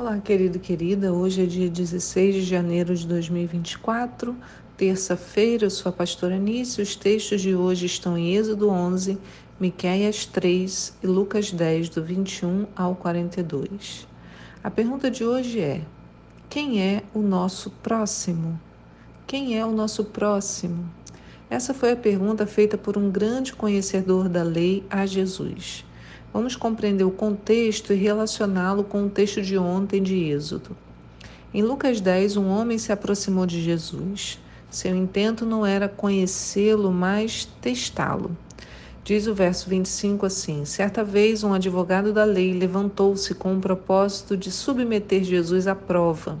Olá, querido e querida. Hoje é dia 16 de janeiro de 2024, terça-feira. Eu sou a pastora Nícia. Os textos de hoje estão em Êxodo 11, Miqueias 3 e Lucas 10, do 21 ao 42. A pergunta de hoje é: quem é o nosso próximo? Quem é o nosso próximo? Essa foi a pergunta feita por um grande conhecedor da lei a Jesus. Vamos compreender o contexto e relacioná-lo com o texto de ontem de Êxodo. Em Lucas 10, um homem se aproximou de Jesus. Seu intento não era conhecê-lo, mas testá-lo. Diz o verso 25 assim: Certa vez um advogado da lei levantou-se com o propósito de submeter Jesus à prova.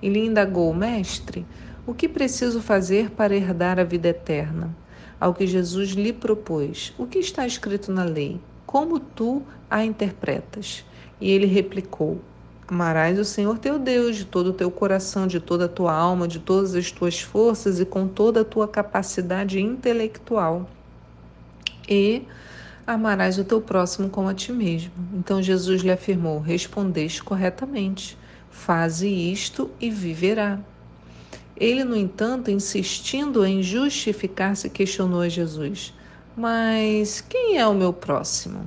E lhe indagou: Mestre, o que preciso fazer para herdar a vida eterna? Ao que Jesus lhe propôs: O que está escrito na lei? Como tu a interpretas? E ele replicou: Amarás o Senhor teu Deus de todo o teu coração, de toda a tua alma, de todas as tuas forças e com toda a tua capacidade intelectual. E amarás o teu próximo como a ti mesmo. Então Jesus lhe afirmou: Respondeste corretamente. Faze isto e viverá. Ele, no entanto, insistindo em justificar-se, questionou a Jesus: mas quem é o meu próximo?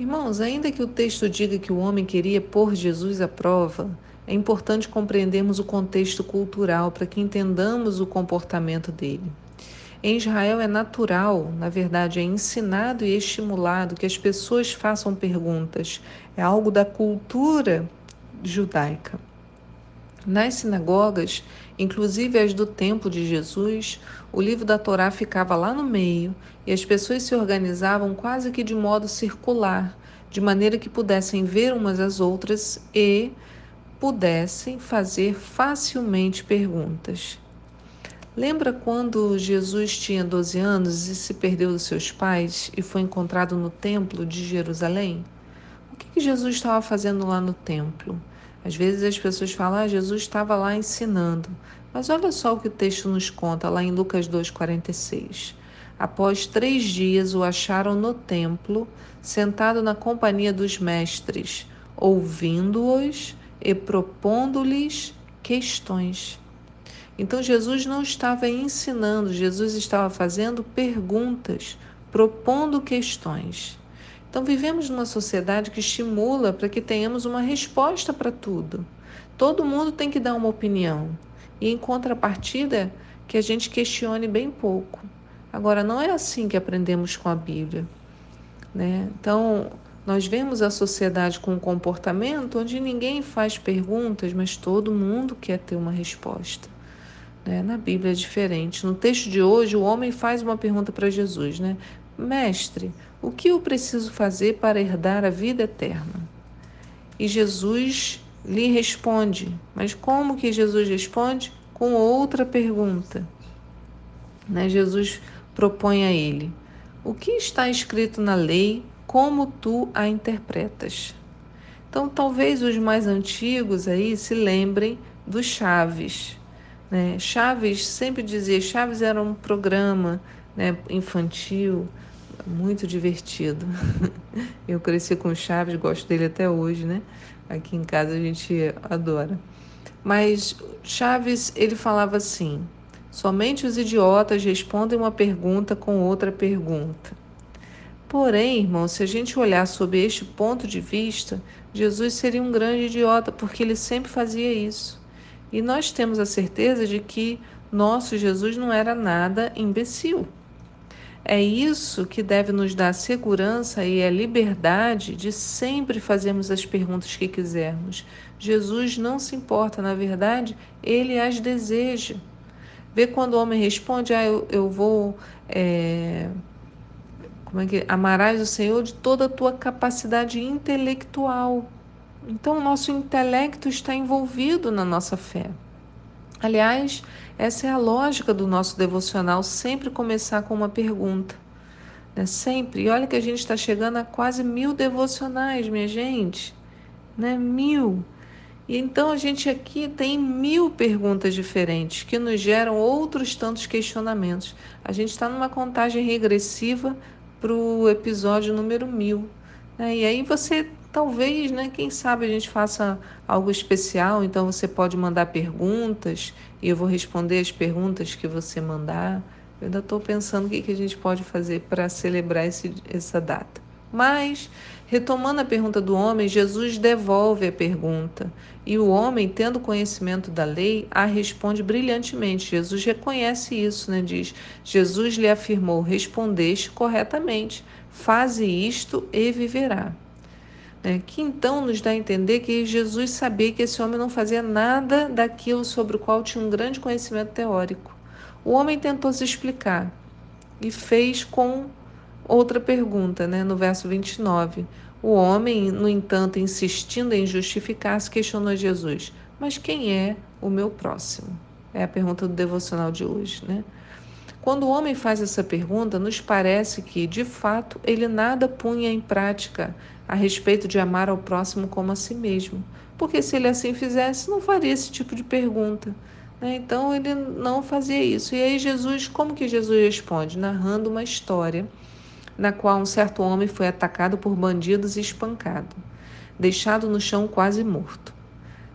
Irmãos, ainda que o texto diga que o homem queria pôr Jesus à prova, é importante compreendermos o contexto cultural para que entendamos o comportamento dele. Em Israel é natural, na verdade, é ensinado e estimulado que as pessoas façam perguntas. É algo da cultura judaica. Nas sinagogas, inclusive as do tempo de Jesus, o livro da Torá ficava lá no meio e as pessoas se organizavam quase que de modo circular, de maneira que pudessem ver umas às outras e pudessem fazer facilmente perguntas. Lembra quando Jesus tinha 12 anos e se perdeu dos seus pais e foi encontrado no templo de Jerusalém? O que Jesus estava fazendo lá no templo? Às vezes as pessoas falam, ah, Jesus estava lá ensinando. Mas olha só o que o texto nos conta lá em Lucas 2,46. Após três dias o acharam no templo, sentado na companhia dos mestres, ouvindo-os e propondo-lhes questões. Então Jesus não estava ensinando, Jesus estava fazendo perguntas, propondo questões. Então, vivemos numa sociedade que estimula para que tenhamos uma resposta para tudo. Todo mundo tem que dar uma opinião. E em contrapartida, que a gente questione bem pouco. Agora, não é assim que aprendemos com a Bíblia. Né? Então, nós vemos a sociedade com um comportamento onde ninguém faz perguntas, mas todo mundo quer ter uma resposta. Né? Na Bíblia é diferente. No texto de hoje, o homem faz uma pergunta para Jesus, né? Mestre, o que eu preciso fazer para herdar a vida eterna? E Jesus lhe responde. Mas como que Jesus responde? Com outra pergunta. Né? Jesus propõe a ele: O que está escrito na lei? Como tu a interpretas? Então, talvez os mais antigos aí se lembrem do Chaves. Né? Chaves sempre dizia: Chaves era um programa né, infantil muito divertido. Eu cresci com Chaves, gosto dele até hoje, né? Aqui em casa a gente adora. Mas Chaves, ele falava assim: somente os idiotas respondem uma pergunta com outra pergunta. Porém, irmão, se a gente olhar sob este ponto de vista, Jesus seria um grande idiota, porque ele sempre fazia isso. E nós temos a certeza de que nosso Jesus não era nada imbecil. É isso que deve nos dar segurança e a liberdade de sempre fazermos as perguntas que quisermos. Jesus não se importa, na verdade, ele as deseja. Vê quando o homem responde: Ah, eu, eu vou. É, como é que amarás o Senhor de toda a tua capacidade intelectual. Então, o nosso intelecto está envolvido na nossa fé. Aliás, essa é a lógica do nosso devocional, sempre começar com uma pergunta. Né? Sempre. E olha que a gente está chegando a quase mil devocionais, minha gente. Né? Mil. E então a gente aqui tem mil perguntas diferentes que nos geram outros tantos questionamentos. A gente está numa contagem regressiva para o episódio número mil. Né? E aí você talvez, né, quem sabe a gente faça algo especial, então você pode mandar perguntas e eu vou responder as perguntas que você mandar. Eu ainda estou pensando o que, que a gente pode fazer para celebrar esse, essa data. Mas, retomando a pergunta do homem, Jesus devolve a pergunta. E o homem, tendo conhecimento da lei, a responde brilhantemente. Jesus reconhece isso, né? Diz: Jesus lhe afirmou: respondeste corretamente, faze isto e viverá. É, que então nos dá a entender que Jesus sabia que esse homem não fazia nada daquilo sobre o qual tinha um grande conhecimento teórico. O homem tentou se explicar e fez com outra pergunta, né, no verso 29. O homem, no entanto, insistindo em justificar-se, questionou Jesus: Mas quem é o meu próximo? É a pergunta do devocional de hoje, né? Quando o homem faz essa pergunta, nos parece que, de fato, ele nada punha em prática a respeito de amar ao próximo como a si mesmo. Porque se ele assim fizesse, não faria esse tipo de pergunta. Né? Então ele não fazia isso. E aí Jesus, como que Jesus responde? Narrando uma história na qual um certo homem foi atacado por bandidos e espancado, deixado no chão quase morto.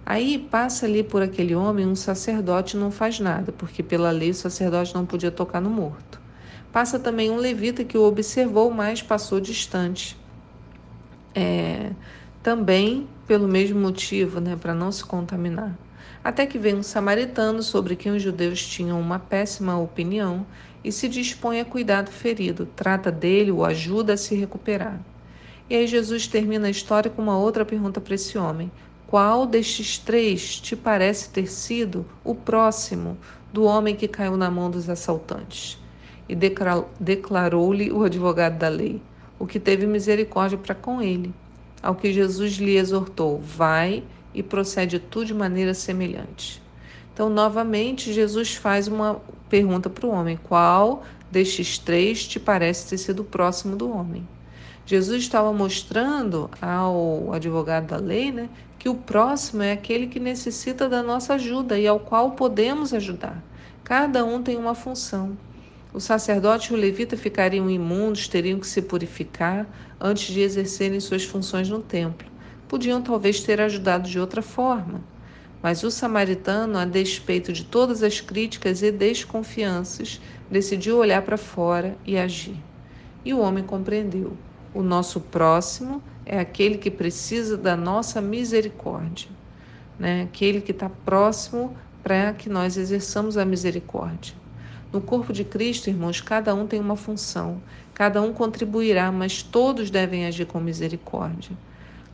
Aí passa ali por aquele homem um sacerdote não faz nada, porque pela lei o sacerdote não podia tocar no morto. Passa também um levita que o observou, mas passou distante. É, também pelo mesmo motivo, né, para não se contaminar. Até que vem um samaritano sobre quem os judeus tinham uma péssima opinião e se dispõe a cuidar do ferido, trata dele, o ajuda a se recuperar. E aí Jesus termina a história com uma outra pergunta para esse homem: Qual destes três te parece ter sido o próximo do homem que caiu na mão dos assaltantes? E declarou-lhe o advogado da lei, o que teve misericórdia para com ele. Ao que Jesus lhe exortou: Vai e procede tu de maneira semelhante. Então, novamente, Jesus faz uma pergunta para o homem: qual destes três te parece ter sido próximo do homem? Jesus estava mostrando ao advogado da lei né, que o próximo é aquele que necessita da nossa ajuda e ao qual podemos ajudar. Cada um tem uma função. O sacerdote e o levita ficariam imundos, teriam que se purificar antes de exercerem suas funções no templo. Podiam talvez ter ajudado de outra forma. Mas o samaritano, a despeito de todas as críticas e desconfianças, decidiu olhar para fora e agir. E o homem compreendeu: o nosso próximo é aquele que precisa da nossa misericórdia, né? aquele que está próximo para que nós exerçamos a misericórdia. No corpo de Cristo, irmãos, cada um tem uma função, cada um contribuirá, mas todos devem agir com misericórdia.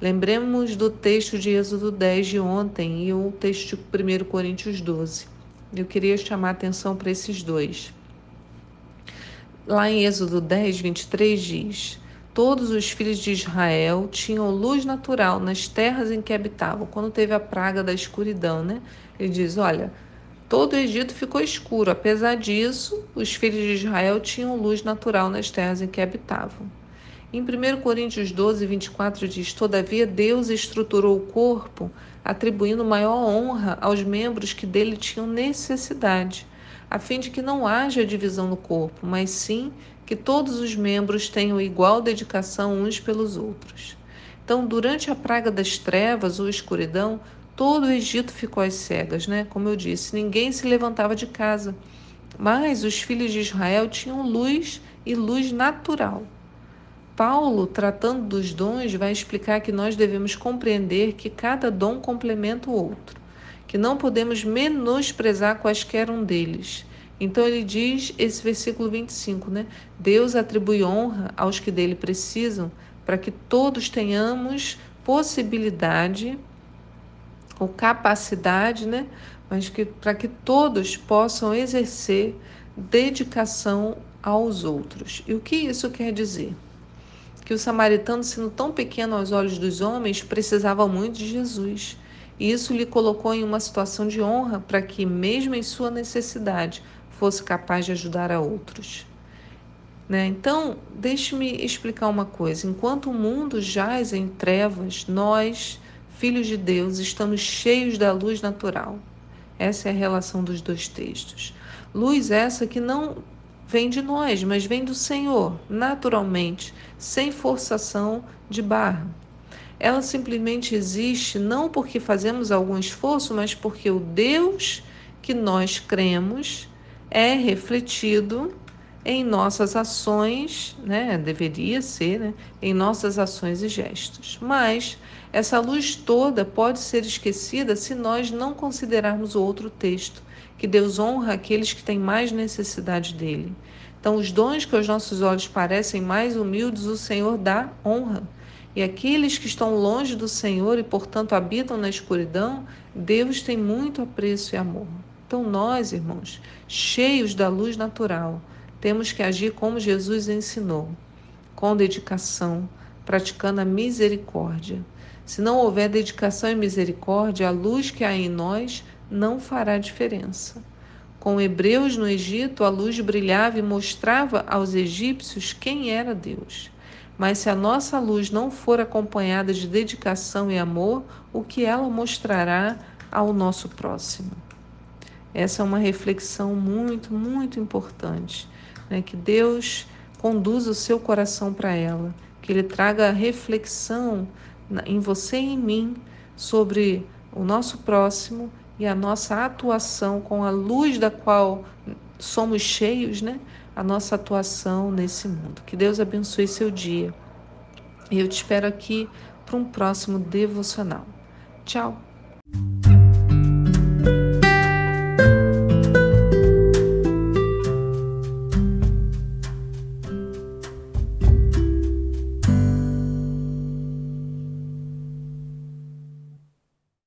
Lembremos do texto de Êxodo 10 de ontem e o texto de 1 Coríntios 12. Eu queria chamar a atenção para esses dois. Lá em Êxodo 10, 23 diz: Todos os filhos de Israel tinham luz natural nas terras em que habitavam. Quando teve a praga da escuridão, né? Ele diz: Olha, todo o Egito ficou escuro. Apesar disso, os filhos de Israel tinham luz natural nas terras em que habitavam. Em 1 Coríntios 12, 24 diz: Todavia Deus estruturou o corpo, atribuindo maior honra aos membros que dele tinham necessidade, a fim de que não haja divisão no corpo, mas sim que todos os membros tenham igual dedicação uns pelos outros. Então, durante a praga das trevas ou escuridão, todo o Egito ficou às cegas, né? Como eu disse, ninguém se levantava de casa. Mas os filhos de Israel tinham luz e luz natural. Paulo, tratando dos dons, vai explicar que nós devemos compreender que cada dom complementa o outro, que não podemos menosprezar quaisquer um deles. Então ele diz esse versículo 25, né? Deus atribui honra aos que dele precisam, para que todos tenhamos possibilidade ou capacidade, né? Mas que para que todos possam exercer dedicação aos outros. E o que isso quer dizer? que o samaritano, sendo tão pequeno aos olhos dos homens, precisava muito de Jesus. E isso lhe colocou em uma situação de honra para que, mesmo em sua necessidade, fosse capaz de ajudar a outros. Né? Então, deixe-me explicar uma coisa: enquanto o mundo jaz em trevas, nós, filhos de Deus, estamos cheios da luz natural. Essa é a relação dos dois textos. Luz essa que não vem de nós, mas vem do Senhor, naturalmente, sem forçação de barra. Ela simplesmente existe não porque fazemos algum esforço, mas porque o Deus que nós cremos é refletido em nossas ações, né? Deveria ser, né? Em nossas ações e gestos. Mas essa luz toda pode ser esquecida se nós não considerarmos o outro texto, que Deus honra aqueles que têm mais necessidade dele. Então, os dons que aos nossos olhos parecem mais humildes, o Senhor dá honra. E aqueles que estão longe do Senhor e, portanto, habitam na escuridão, Deus tem muito apreço e amor. Então, nós, irmãos, cheios da luz natural, temos que agir como Jesus ensinou, com dedicação, praticando a misericórdia. Se não houver dedicação e misericórdia, a luz que há em nós não fará diferença. Com hebreus no Egito, a luz brilhava e mostrava aos egípcios quem era Deus. Mas se a nossa luz não for acompanhada de dedicação e amor, o que ela mostrará ao nosso próximo? Essa é uma reflexão muito, muito importante. Né? Que Deus conduza o seu coração para ela, que Ele traga reflexão em você e em mim sobre o nosso próximo e a nossa atuação com a luz da qual somos cheios, né? A nossa atuação nesse mundo. Que Deus abençoe seu dia. E eu te espero aqui para um próximo devocional. Tchau.